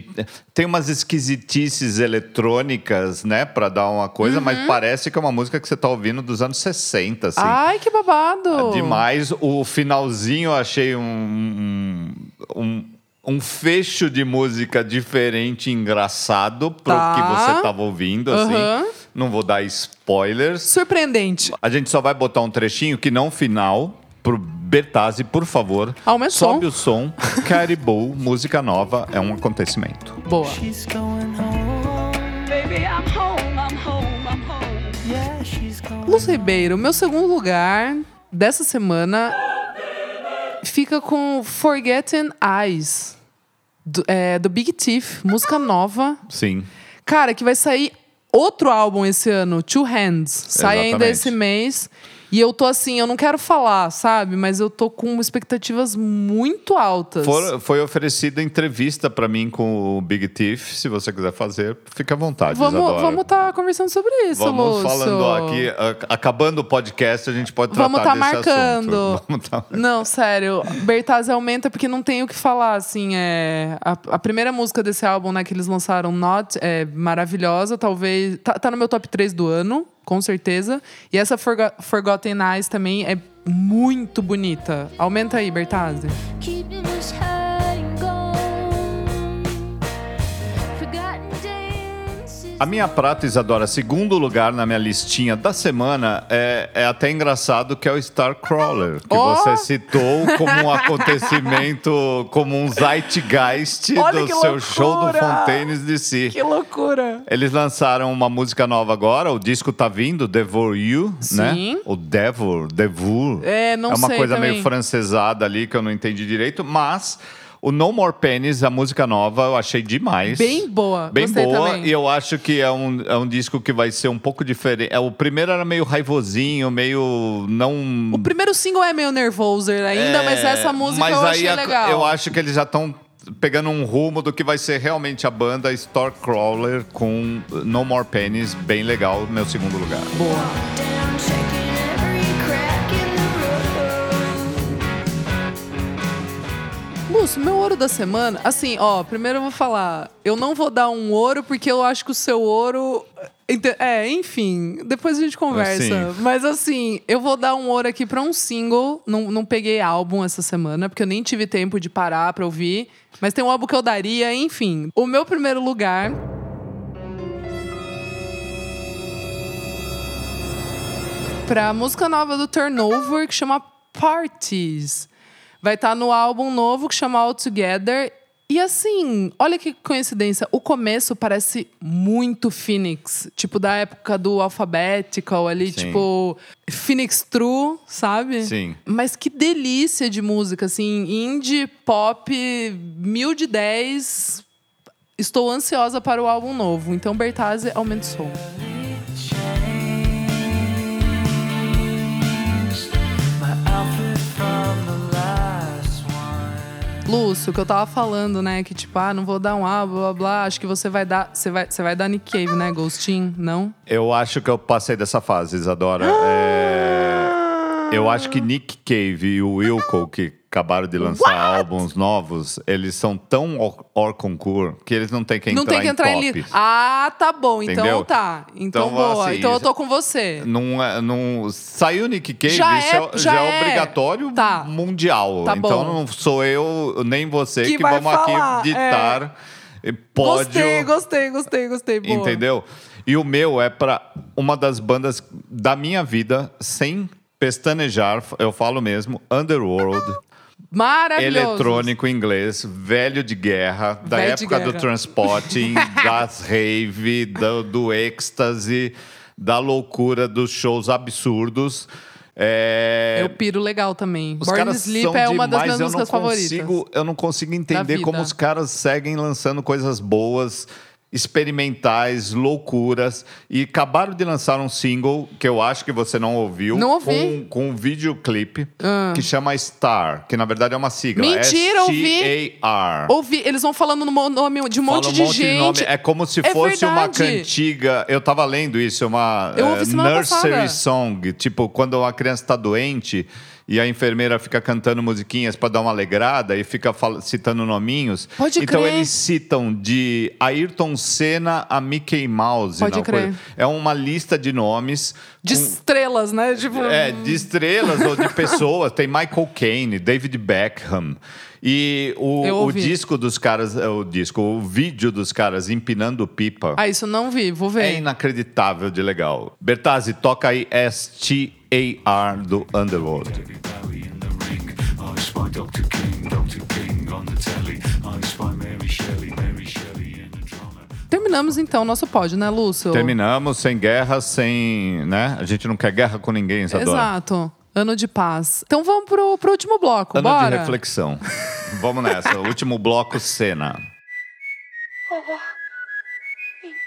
tem umas esquisitices eletrônicas, né, pra dar uma coisa, Uhum. mas parece que é uma música que você tá ouvindo dos anos 60, assim. Ai, que babado! Demais. O finalzinho eu achei um, um, um, fecho de música diferente engraçado pro Tá. que você tava ouvindo, assim. Aham. Não vou dar spoilers. Surpreendente. A gente só vai botar um trechinho que não final pro Bertazzi, por favor. Aumenta o Sobe som. o som. Caribou, música nova, é um acontecimento. Boa. She's going home. Baby, I'm home, I'm home, I'm home. Yeah, she's going Luz Ribeiro, meu segundo lugar dessa semana fica com Forgotten Eyes, do, é, do Big Thief, música nova. Sim. Cara, que vai sair outro álbum esse ano, Two Hands. Sai ainda Exatamente. esse mês. E eu tô assim, eu não quero falar, sabe? Mas eu tô com expectativas muito altas. For- foi oferecida entrevista pra mim com o Big Thief. Se você quiser fazer, fica à vontade, Vamos estar conversando sobre isso, Vamos Lúcio. falando aqui, acabando o podcast, a gente pode tratar Vamos tá marcando. assunto. Vamos tá... Não, sério. Bertazzi aumenta porque não tem o que falar, assim. É... A, a primeira música desse álbum, né, que eles lançaram, Not, é maravilhosa. Talvez... Tá, tá no meu top 3 do ano, com certeza. E essa Forgo- Forgotten Eyes também é muito bonita. Aumenta aí, Bertazzi. Keeping A minha prata, Isadora, segundo lugar na minha listinha da semana, é, é até engraçado que é o Starcrawler, que Oh! você citou como um acontecimento, como um zeitgeist Olha do seu show do loucura! Fontaines DC. Que loucura! Eles lançaram uma música nova agora, o disco tá vindo, Devour You, né? Sim. O Devour, Devour. É, não É uma sei coisa também. meio francesada ali que eu não entendi direito, mas O No More Pennies, a música nova, eu achei demais. Bem boa. Bem Gostei boa, também. e eu acho que é um, é um disco que vai ser um pouco diferente. É, o primeiro era meio raivosinho, meio não. O primeiro single é meio nervoser ainda, É, mas essa música mas eu achei a- legal. Eu acho que eles já estão pegando um rumo do que vai ser realmente a banda Starcrawler com No More Pennies, bem legal, meu segundo lugar. Boa. Lúcio, meu ouro da semana, assim, ó, primeiro eu vou falar, eu não vou dar um ouro porque eu acho que o seu ouro. É, enfim, depois a gente conversa. Sim. Mas assim, eu vou dar um ouro aqui pra um single. Não, não peguei álbum essa semana, porque eu nem tive tempo de parar pra ouvir. Mas tem um álbum que eu daria, enfim. O meu primeiro lugar. Pra música nova do Turnover, que chama Parties. Vai estar no álbum novo que chama All Together. E assim, olha que coincidência. O começo parece muito Phoenix. Tipo, da época do Alphabetical ali, Sim. tipo... Phoenix True, sabe? Sim. Mas que delícia de música, assim. Indie, pop, mil de dez. Estou ansiosa para o álbum novo. Então, Bertazzi, aumenta o som. Lúcio, que eu tava falando, né? Que tipo, ah, não vou dar um A, blá blá blá. Acho que você vai dar. Você vai, você vai dar Nick Cave, né? Ghostin? Não? Eu acho que eu passei dessa fase, Isadora. É, Eu acho que Nick Cave e o Wilco, que acabaram de lançar álbuns novos, eles são tão hors hors concours que eles não têm que entrar não tem que entrar em em. Ah, tá bom. Então Entendeu? tá. Então, Então, boa. assim, então eu tô com você. Não, é- não saiu Nick Cave, Já isso é- é, já já é é. obrigatório Tá. mundial. Tá então não sou eu nem você Que que, vamos falar, aqui ditar pódio. Gostei, gostei, gostei, gostei. Boa. Entendeu? E o meu é pra uma das bandas da minha vida, sem pestanejar, eu falo mesmo, Underworld, Maravilhoso. eletrônico inglês, velho de guerra, da Velho época do guerra. transporting, das rave, do, do êxtase, da loucura dos shows absurdos. É, Eu piro legal também. os Born Sleep é uma das minhas eu músicas favoritas. consigo, Eu não consigo entender como os caras seguem lançando coisas boas, experimentais, loucuras. E acabaram de lançar um single que eu acho que você não ouviu. Não ouvi. Com, com um videoclipe que chama Star, que na verdade é uma sigla. Mentira, ouvi. Ouvi, eles vão falando no nome de um Fala monte de gente. nome. É como se É fosse uma verdade. cantiga. Eu tava lendo isso, uma semana nursery passada. song. Tipo, quando uma criança tá doente e a enfermeira fica cantando musiquinhas para dar uma alegrada e fica citando nominhos. Pode então crer. eles citam de Ayrton Senna a Mickey Mouse. Pode não, crer. coisa- É uma lista de nomes. De com- estrelas, né? Tipo, é, de estrelas ou de pessoas. Tem Michael Caine, David Beckham. E o, o disco dos caras, é, o disco, o vídeo dos caras empinando pipa Ah, isso eu não vi, vou é ver. inacreditável de legal. Bertazzi, toca aí S-T-A-R do Underworld. Terminamos então o nosso pódio, né, Lúcio? Terminamos sem guerra, sem. né? A gente não quer guerra com ninguém, Isadora. Exato. Ano de paz. Então vamos pro, pro último bloco, Ano bora? de reflexão. Vamos nessa. Último bloco, cena.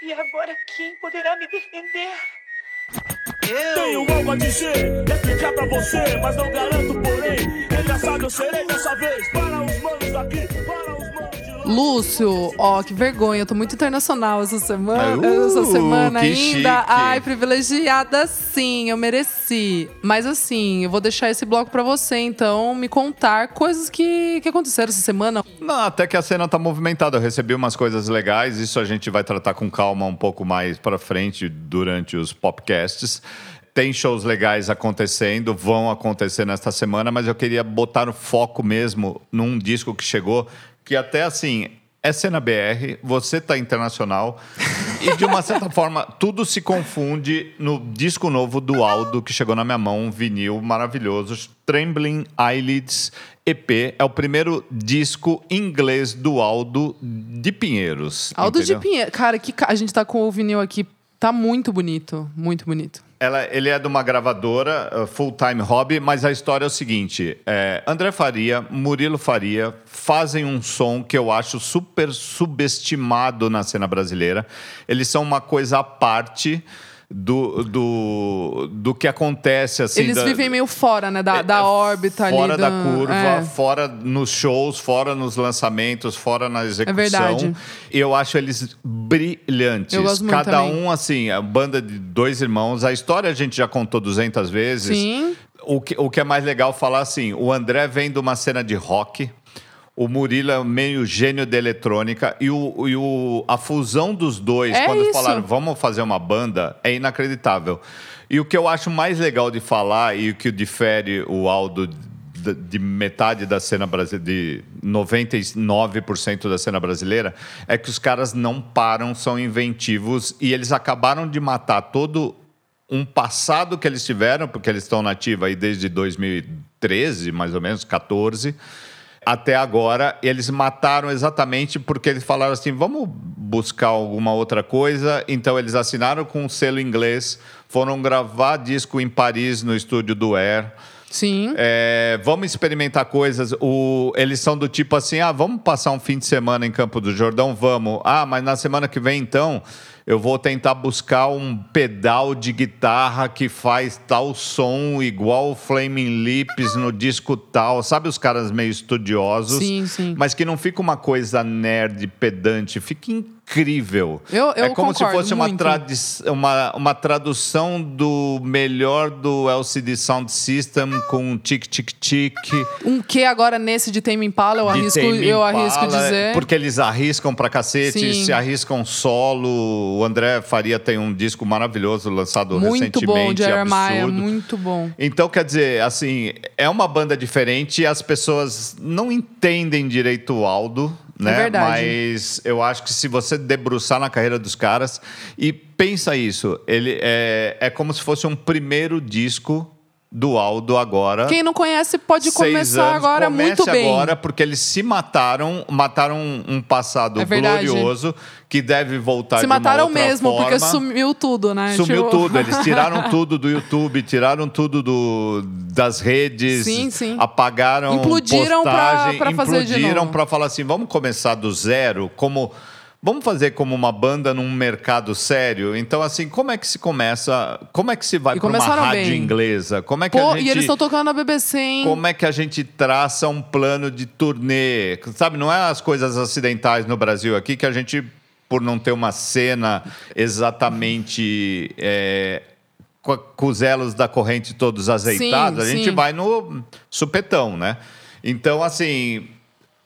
E agora quem poderá me defender? Tenho algo a dizer, explicar pra você, mas não garanto, porém. Engraçado eu serei dessa vez. Para os manos daqui, Lúcio, ó, que vergonha. Eu tô muito internacional essa semana. Uh, essa semana ainda. chique. Ai, privilegiada sim, eu mereci. Mas assim, eu vou deixar esse bloco pra você, então, me contar coisas que, que aconteceram essa semana. Não, até que a cena tá movimentada. Eu recebi umas coisas legais. Isso a gente vai tratar com calma um pouco mais pra frente durante os podcasts. Tem shows legais acontecendo, vão acontecer nesta semana, mas eu queria botar o foco mesmo num disco que chegou, que até assim, é cena BR, você tá internacional, e de uma certa forma, tudo se confunde no disco novo do Aldo, que chegou na minha mão, um vinil maravilhoso, Trembling Eyelids EP. É o primeiro disco inglês do Aldo de Pinheiros. Aldo entendeu? de Pinheiro. Cara, que a gente tá com o vinil aqui. Tá muito bonito. Muito bonito. Ela, ele é de uma gravadora, uh, full-time hobby, mas a história é o seguinte: é, André Faria, Murilo Faria fazem um som que eu acho super subestimado na cena brasileira. Eles são uma coisa à parte do, do, do que acontece assim. Eles da- vivem meio fora, né? Da, da é, órbita ali. fora da da- curva, é. fora nos shows, fora nos lançamentos, fora na execução. verdade. Eu acho eles brilhantes. Eu gosto muito Cada também. um, assim, a banda de dois irmãos. A história a gente já contou 200 vezes. Sim. O que, o que é mais legal falar assim, o André vem de uma cena de rock. O Murilo é meio gênio de eletrônica e, o, e o, a fusão dos dois, É quando isso. falaram vamos fazer uma banda, é inacreditável. E o que eu acho mais legal de falar e o que difere o Aldo de, de metade da cena brasileira, de 99% da cena brasileira, é que os caras não param, são inventivos e eles acabaram de matar todo um passado que eles tiveram, porque eles estão na ativa aí desde 2013, mais ou menos, 14, até agora. Eles mataram exatamente porque eles falaram assim: vamos buscar alguma outra coisa. Então eles assinaram com um selo inglês, foram gravar disco em Paris, no estúdio do Air. Sim. É, vamos experimentar coisas. O, eles são do tipo assim: ah, vamos passar um fim de semana em Campo do Jordão? Vamos. Ah, mas na semana que vem, então, eu vou tentar buscar um pedal de guitarra que faz tal som igual o Flaming Lips no disco tal. Sabe os caras meio estudiosos? Sim, sim. Mas que não fica uma coisa nerd, pedante. Fica incrível. Eu- eu é como se concordo fosse uma, tradi uma, uma tradução do melhor do LCD Sound System com tic-tic-tic. Um que agora nesse de Tame Impala, eu arrisco, Tame eu arrisco Impala, dizer. Porque eles arriscam pra cacete, Sim. se arriscam solo. O André Faria tem um disco maravilhoso lançado muito recentemente. bom, Jeremiah, absurdo. muito bom. Então, quer dizer, assim, é uma banda diferente e as pessoas não entendem direito o Aldo, né? É verdade. Mas eu acho que se você debruçar na carreira dos caras e pensa isso, ele é, é como se fosse um primeiro disco do Aldo agora. Quem não conhece pode começar anos, agora comece muito bem. agora, porque eles se mataram, mataram um, passado É glorioso que deve voltar Se mataram mesmo, forma. porque sumiu tudo, né? Sumiu Tipo- tudo, eles tiraram tudo do YouTube, tiraram tudo do, das redes, Sim, sim. apagaram Implodiram pra fazer de implodiram novo. para falar assim, vamos começar do zero, como vamos fazer como uma banda num mercado sério. Então assim, como é que se começa? Como é que se vai para uma rádio bem. inglesa? Como é que Pô, a gente e eles estão tocando na BBC, hein? como é que a gente traça um plano de turnê? Sabe, não é as coisas acidentais no Brasil aqui que a gente, por não ter uma cena exatamente é, com os elos da corrente todos azeitados, Sim, a gente sim. vai no supetão, né? Então, assim,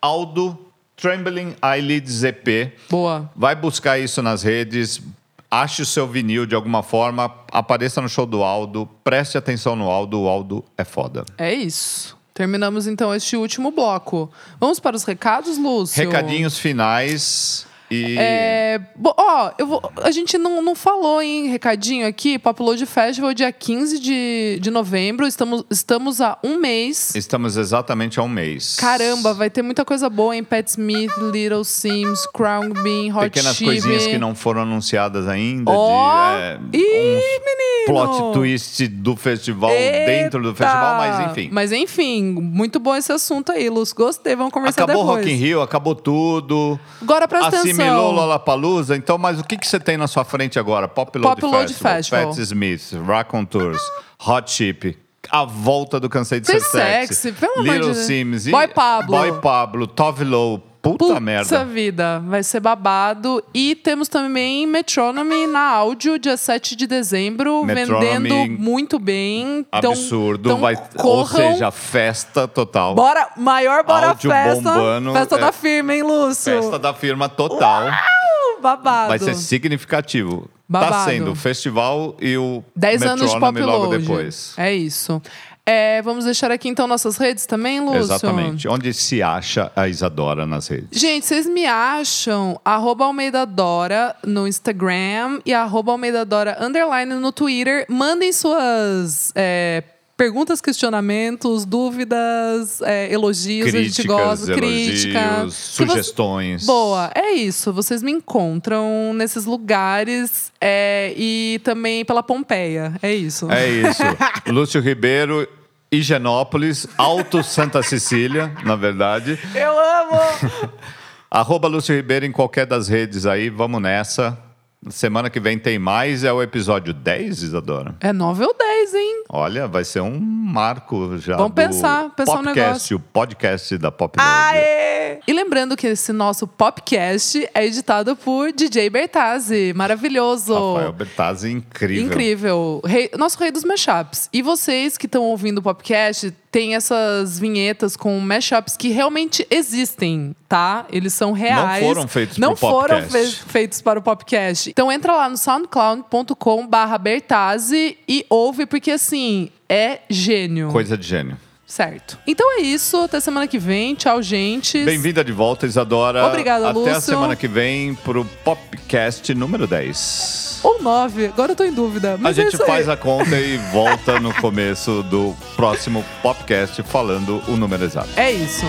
Aldo Trembling Eyelids EP. Boa. Vai buscar isso nas redes, ache o seu vinil de alguma forma, apareça no show do Aldo, preste atenção no Aldo, o Aldo é foda. É isso. Terminamos então este último bloco. Vamos para os recados, Lúcio? Recadinhos finais e É, bo- ó, eu vou, a gente não, não falou em recadinho aqui. Popload Festival, dia 15 de, de novembro. Estamos, estamos há um mês. estamos exatamente há um mês. Caramba, vai ter muita coisa boa em Pat Smith, Little Sims, Crown Bean, Hot Pequenas Chibi. coisinhas que não foram anunciadas ainda. Ó! de, é, uns menino! plot twist do festival dentro do Eita! festival, mas enfim. Mas enfim, muito bom esse assunto aí, Luz. Gostei, vamos conversar Acabou depois. Rock in Rio, acabou tudo. Agora presta Assimilou atenção. Lollapalooza, então, mas o que, que você tem na sua frente agora? Pop Load, Pop Load Festival, Festival. Pat Smith, Raccoon Tours, Hot Chip, a volta do Cansei de Ser Ser Sexy, Sexy, pelo Little de. Sims, Boy Pablo. Boy Pablo, Tove Lo, puta Puta merda. vida, vai ser babado. E temos também Metronome na áudio, dia 7 de dezembro, Metronome, vendendo muito bem. Então, Absurdo, então vai, ou corram. seja, festa total. Bora, maior Bora Áudio Festa. bombando, festa é. da firma, hein, Lúcio? Festa da firma total. Uh, babado. Vai ser significativo. Tá Babado. sendo o festival e o 10 anos de Pop logo depois. É isso. É, vamos deixar aqui então nossas redes também, Lúcio? Exatamente. Onde se acha a Isadora nas redes? Gente, vocês me acham arroba Almeida Dora no Instagram e arroba Almeida Dora underline no Twitter. Mandem suas é, perguntas, questionamentos, dúvidas, é, elogios, a gente Críticas, gosta, elogios, crítica. Se você- sugestões. Boa, é isso. Vocês me encontram nesses lugares é, e também pela Pompeia. É isso. É isso. Lúcio Ribeiro, Higienópolis, Alto Santa Cecília, na verdade. Eu amo! Arroba Lúcio Ribeiro em qualquer das redes aí, vamos nessa. Semana que vem tem mais, é o episódio 10, Isadora? É 9 ou 10, hein? Olha, vai ser um marco já Vamos do pensar, pensar um podcast, negócio. o podcast da Pop Love. E lembrando que esse nosso podcast é editado por DJ Bertazzi. Maravilhoso! Rafael Bertazzi, incrível. Incrível. Rei- nosso rei dos mashups. E vocês que estão ouvindo o podcast, tem essas vinhetas com mashups que realmente existem, tá? Eles são reais. foram feitos Não pro foram podcast. fe- feitos para o podcast. Então entra lá no soundcloud.com barra Bertazzi e ouve, porque assim, é gênio. Coisa de gênio. Certo. Então é isso. Até semana que vem. Tchau, gente. Bem-vinda de volta, Isadora. Obrigada, Até a Lúcio. semana que vem pro Popcast número 10. Ou nove. Agora eu tô em dúvida. A é gente faz a conta e volta no começo do próximo Popcast falando o número exato. É isso.